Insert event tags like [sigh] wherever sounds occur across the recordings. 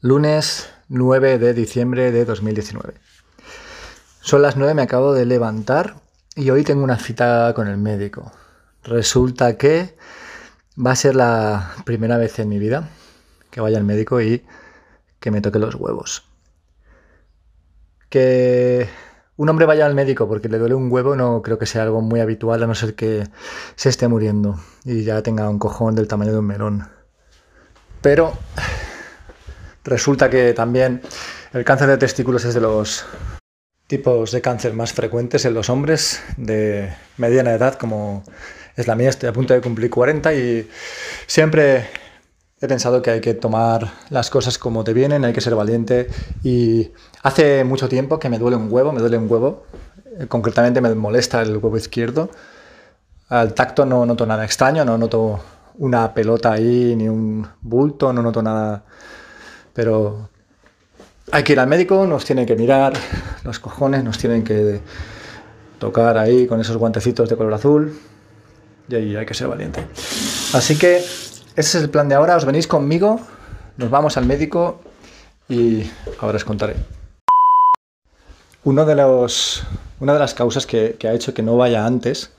Lunes 9 de diciembre de 2019. Son las 9, me acabo de levantar y hoy tengo una cita con el médico. Resulta que va a ser la primera vez en mi vida que vaya al médico y que me toque los huevos. Que un hombre vaya al médico porque le duele un huevo no creo que sea algo muy habitual a no ser que se esté muriendo y ya tenga un cojón del tamaño de un melón. Pero Resulta que también el cáncer de testículos es de los tipos de cáncer más frecuentes en los hombres de mediana edad, como es la mía, estoy a punto de cumplir 40 y siempre he pensado que hay que tomar las cosas como te vienen, hay que ser valiente. Y hace mucho tiempo que me duele un huevo, me duele un huevo, concretamente me molesta el huevo izquierdo. Al tacto no noto nada extraño, no noto una pelota ahí ni un bulto, no noto nada pero hay que ir al médico, nos tienen que mirar [laughs] los cojones, nos tienen que tocar ahí con esos guantecitos de color azul y ahí hay que ser valiente. Así que ese es el plan de ahora, os venís conmigo, nos vamos al médico y ahora os contaré. Una de las causas que, que ha hecho que no vaya antes,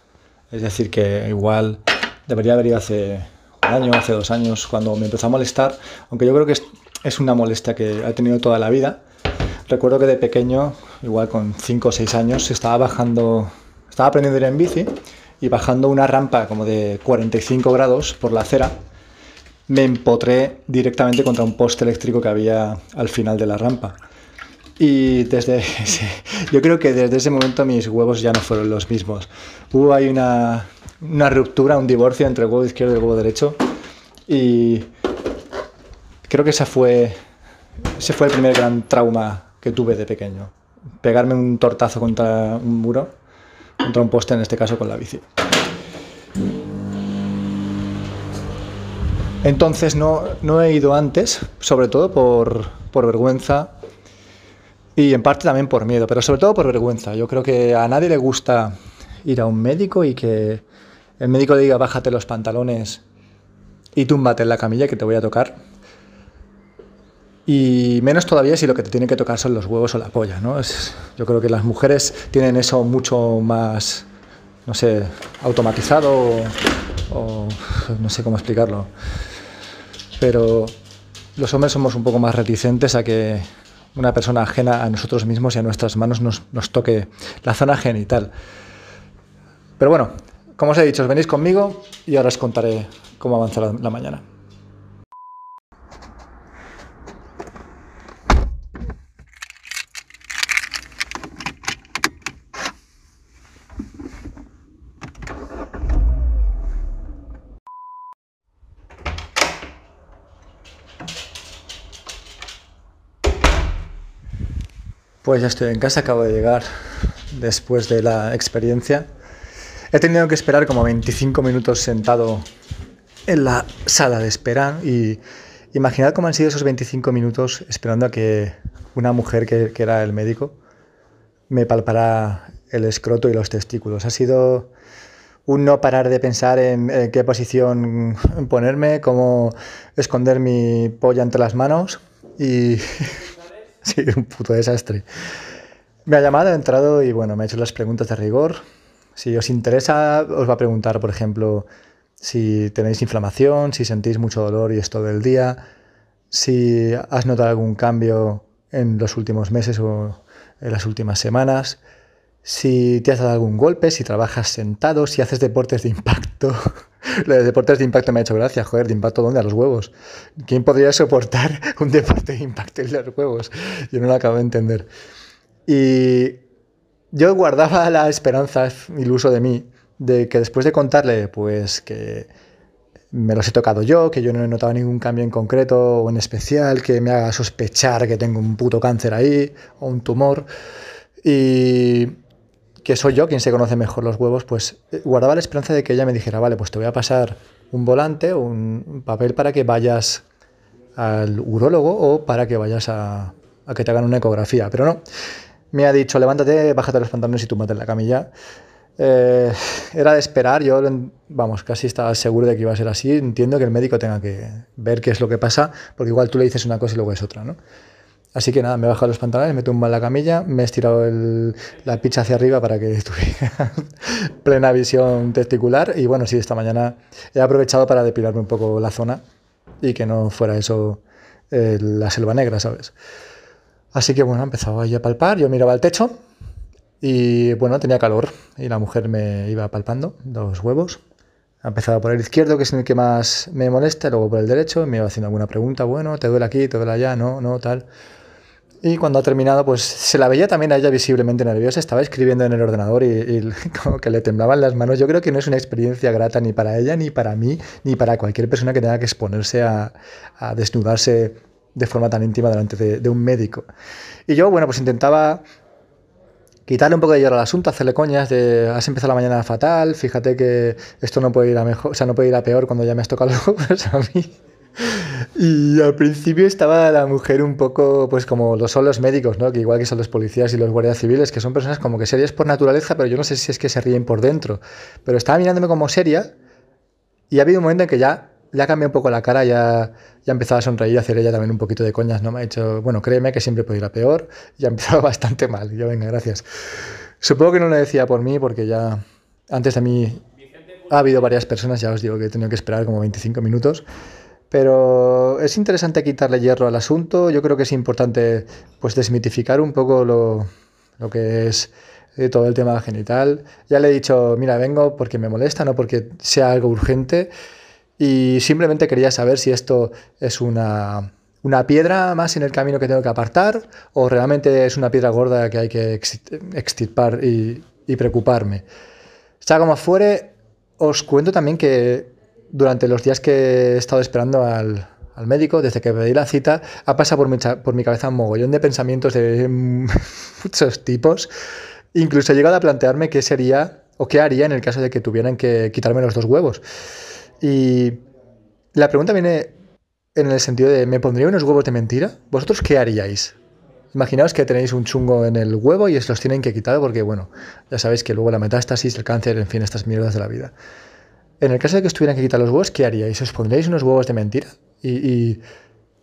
es decir, que igual debería haber ido hace un año, hace dos años, cuando me empezó a molestar, aunque yo creo que es una molestia que ha tenido toda la vida. Recuerdo que de pequeño, igual con 5 o 6 años, estaba bajando, estaba aprendiendo a ir en bici y bajando una rampa como de 45 grados por la acera, me empotré directamente contra un poste eléctrico que había al final de la rampa. Y desde [laughs] ese, yo creo que desde ese momento mis huevos ya no fueron los mismos. Hubo ahí una, una ruptura, un divorcio entre el huevo izquierdo y el huevo derecho. Y Creo que esa fue, ese fue el primer gran trauma que tuve de pequeño. Pegarme un tortazo contra un muro, contra un poste, en este caso con la bici. Entonces no, no he ido antes, sobre todo por, por vergüenza y en parte también por miedo, pero sobre todo por vergüenza. Yo creo que a nadie le gusta ir a un médico y que el médico le diga bájate los pantalones y túmbate en la camilla que te voy a tocar. Y menos todavía si lo que te tiene que tocar son los huevos o la polla, ¿no? Es, yo creo que las mujeres tienen eso mucho más, no sé, automatizado o, no sé cómo explicarlo. Pero los hombres somos un poco más reticentes a que una persona ajena a nosotros mismos y a nuestras manos nos, nos toque la zona genital. Pero bueno, como os he dicho, os venís conmigo y ahora os contaré cómo avanza la mañana. Pues ya estoy en casa, acabo de llegar después de la experiencia. He tenido que esperar como 25 minutos sentado en la sala de espera y imaginad cómo han sido esos 25 minutos esperando a que una mujer que, era el médico me palpara el escroto y los testículos. Ha sido un no parar de pensar en, en qué posición ponerme, cómo esconder mi polla entre las manos y [laughs] [laughs] Sí, un puto desastre. Me ha llamado, he entrado y bueno, me ha hecho las preguntas de rigor. Si os interesa, os va a preguntar, por ejemplo, si tenéis inflamación, si sentís mucho dolor y es todo el día, si has notado algún cambio en los últimos meses o en las últimas semanas, si te has dado algún golpe, si trabajas sentado, si haces deportes de impacto. [laughs] Lo de deportes de impacto me ha hecho gracia, joder, ¿de impacto dónde? A los huevos. ¿Quién podría soportar [laughs] un deporte de impacto en los huevos? Yo no lo acabo de entender. Y yo guardaba la esperanza, iluso de mí, de que después de contarle, pues que me los he tocado yo, que yo no he notado ningún cambio en concreto o en especial que me haga sospechar que tengo un puto cáncer ahí o un tumor. Y que soy yo quien se conoce mejor los huevos, pues eh, guardaba la esperanza de que ella me dijera, vale, pues te voy a pasar un volante, un papel para que vayas al urólogo o para que vayas a, que te hagan una ecografía. Pero no, me ha dicho, levántate, bájate los pantalones y tú mate en la camilla. Eh, era de esperar, yo, vamos, casi estaba seguro de que iba a ser así. Entiendo que el médico tenga que ver qué es lo que pasa, porque igual tú le dices una cosa y luego es otra, ¿no? Así que nada, me he bajado los pantalones, me tumbo en la camilla, me he estirado la pizza hacia arriba para que [laughs] tuviera plena visión testicular. Y bueno, sí, esta mañana he aprovechado para depilarme un poco la zona y que no fuera eso eh, la selva negra, ¿sabes? Así que bueno, empezaba ahí a palpar, yo miraba al techo y bueno, tenía calor y la mujer me iba palpando los huevos. Empezaba por el izquierdo, que es el que más me molesta, luego por el derecho, me iba haciendo alguna pregunta, bueno, ¿te duele aquí, te duele allá? No, no, tal. Y cuando ha terminado, pues se la veía también a ella visiblemente nerviosa, estaba escribiendo en el ordenador y, [laughs] como que le temblaban las manos. Yo creo que no es una experiencia grata ni para ella, ni para mí, ni para cualquier persona que tenga que exponerse a, desnudarse de forma tan íntima delante de, un médico. Y yo, bueno, pues intentaba quitarle un poco de hierro al asunto, hacerle coñas de has empezado la mañana fatal, fíjate que esto no puede ir a mejor, o sea, no puede ir a peor cuando ya me has tocado los ojos a mí. [laughs] Y al principio estaba la mujer un poco, pues como lo son los médicos, ¿no? Que igual que son los policías y los guardias civiles, que son personas como que serias por naturaleza, pero yo no sé si es que se ríen por dentro. Pero estaba mirándome como seria y ha habido un momento en que ya, ya cambió un poco la cara, ya, ya empezaba a sonreír, a hacer ella también un poquito de coñas, ¿no? Me ha dicho, bueno, créeme que siempre puede ir a peor. Y ha empezado [laughs] bastante mal. Y yo, venga, gracias. Supongo que no lo decía por mí, porque ya antes de mí ha habido varias personas, ya os digo que he tenido que esperar como 25 minutos. Pero es interesante quitarle hierro al asunto. Yo creo que es importante pues desmitificar un poco lo, lo que es eh, todo el tema genital. Ya le he dicho, mira, vengo porque me molesta, no porque sea algo urgente. Y simplemente quería saber si esto es una, una piedra más en el camino que tengo que apartar o realmente es una piedra gorda que hay que extirpar y, preocuparme. Sea como fuere, os cuento también que durante los días que he estado esperando al, al médico, desde que pedí la cita, ha pasado por mi, por mi cabeza un mogollón de pensamientos de [laughs] muchos tipos. Incluso he llegado a plantearme qué sería o qué haría en el caso de que tuvieran que quitarme los dos huevos. Y la pregunta viene en el sentido de, ¿me pondría unos huevos de mentira? ¿Vosotros qué haríais? Imaginaos que tenéis un chungo en el huevo y os los tienen que quitar porque, bueno, ya sabéis que luego la metástasis, el cáncer, en fin, estas mierdas de la vida. En el caso de que os tuvieran que quitar los huevos, ¿qué haríais? ¿Os pondríais unos huevos de mentira? ¿Y,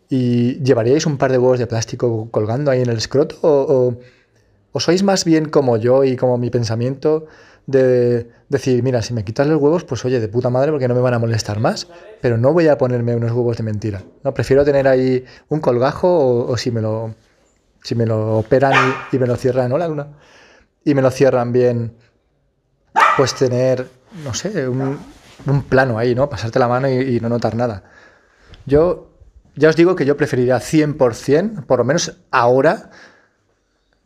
llevaríais un par de huevos de plástico colgando ahí en el escroto? ¿O, sois más bien como yo y como mi pensamiento de decir, mira, si me quitas los huevos, pues oye, de puta madre porque no me van a molestar más, pero no voy a ponerme unos huevos de mentira. No, prefiero tener ahí un colgajo o, si me lo si me lo operan y, me lo cierran, ¿no? La luna. Y me lo cierran bien, pues tener, no sé, un, un plano ahí, ¿no? Pasarte la mano y, no notar nada. Yo ya os digo que yo preferiría 100%, por lo menos ahora,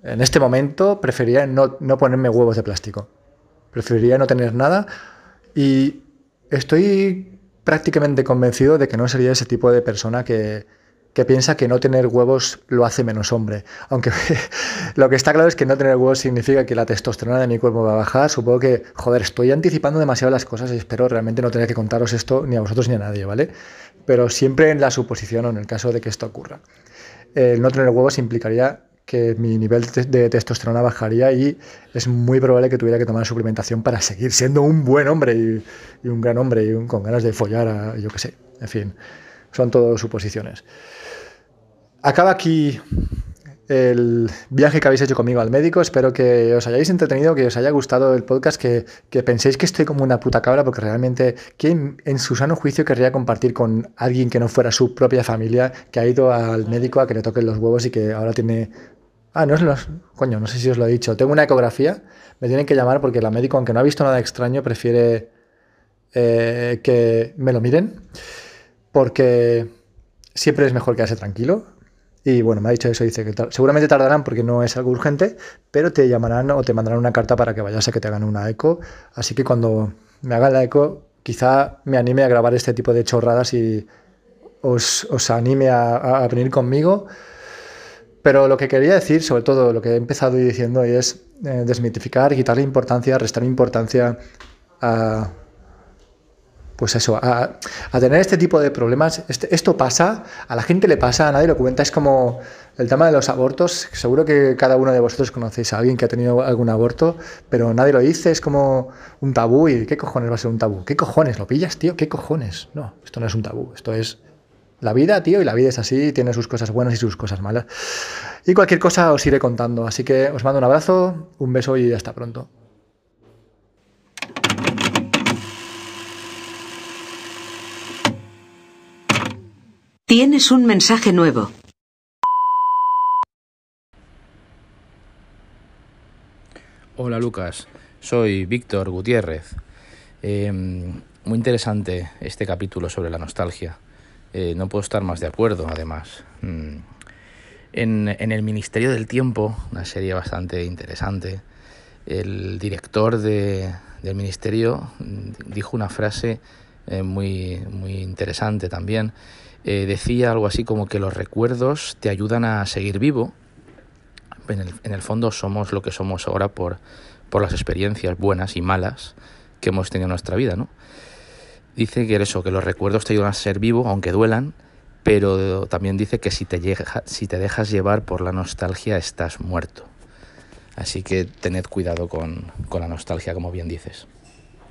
en este momento, preferiría no, no ponerme huevos de plástico. Preferiría no tener nada y estoy prácticamente convencido de que no sería ese tipo de persona que, que piensa que no tener huevos lo hace menos hombre. Aunque [laughs] lo que está claro es que no tener huevos significa que la testosterona de mi cuerpo va a bajar. Supongo que, joder, estoy anticipando demasiado las cosas y espero realmente no tener que contaros esto ni a vosotros ni a nadie, ¿vale? Pero siempre en la suposición o en el caso de que esto ocurra. El no tener huevos implicaría que mi nivel de testosterona bajaría y es muy probable que tuviera que tomar suplementación para seguir siendo un buen hombre y, un gran hombre y con ganas de follar a, yo qué sé, en fin, son todo suposiciones. Acaba aquí el viaje que habéis hecho conmigo al médico. Espero que os hayáis entretenido, que os haya gustado el podcast, que, penséis que estoy como una puta cabra, porque realmente, ¿quién en su sano juicio querría compartir con alguien que no fuera su propia familia, que ha ido al médico a que le toquen los huevos y que ahora tiene... Ah, no es los... Coño, no sé si os lo he dicho. Tengo una ecografía, me tienen que llamar porque la médico, aunque no ha visto nada extraño, prefiere eh, que me lo miren, porque siempre es mejor quedarse tranquilo y bueno, me ha dicho eso, dice que seguramente tardarán porque no es algo urgente, pero te llamarán o te mandarán una carta para que vayas a que te hagan una eco. Así que cuando me hagan la eco, quizá me anime a grabar este tipo de chorradas y os, os anime a, venir conmigo. Pero lo que quería decir, sobre todo lo que he empezado diciendo, es eh, desmitificar, quitarle importancia, restar importancia a, pues eso, a, tener este tipo de problemas. Este, esto pasa, a la gente le pasa, a nadie lo cuenta. Es como el tema de los abortos. Seguro que cada uno de vosotros conocéis a alguien que ha tenido algún aborto, pero nadie lo dice. Es como un tabú. ¿Y qué cojones va a ser un tabú? ¿Qué cojones? ¿Lo pillas, tío? ¿Qué cojones? No, esto no es un tabú. Esto es la vida, tío, y la vida es así, tiene sus cosas buenas y sus cosas malas. Y cualquier cosa os iré contando. Así que os mando un abrazo, un beso y hasta pronto. Tienes un mensaje nuevo. Hola Lucas, soy Víctor Gutiérrez. Em, muy interesante este capítulo sobre la nostalgia. Eh, no puedo estar más de acuerdo, además. Mm. En, El Ministerio del Tiempo, una serie bastante interesante, el director del ministerio mm, dijo una frase eh, muy, muy interesante también eh, decía algo así como que los recuerdos te ayudan a seguir vivo. En el, en el fondo somos lo que somos ahora por, por las experiencias buenas y malas que hemos tenido en nuestra vida, ¿no? Dice que eso, que los recuerdos te ayudan a ser vivo, aunque duelan, pero también dice que si te, si te dejas llevar por la nostalgia estás muerto. Así que tened cuidado con, con la nostalgia, como bien dices.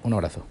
Un abrazo.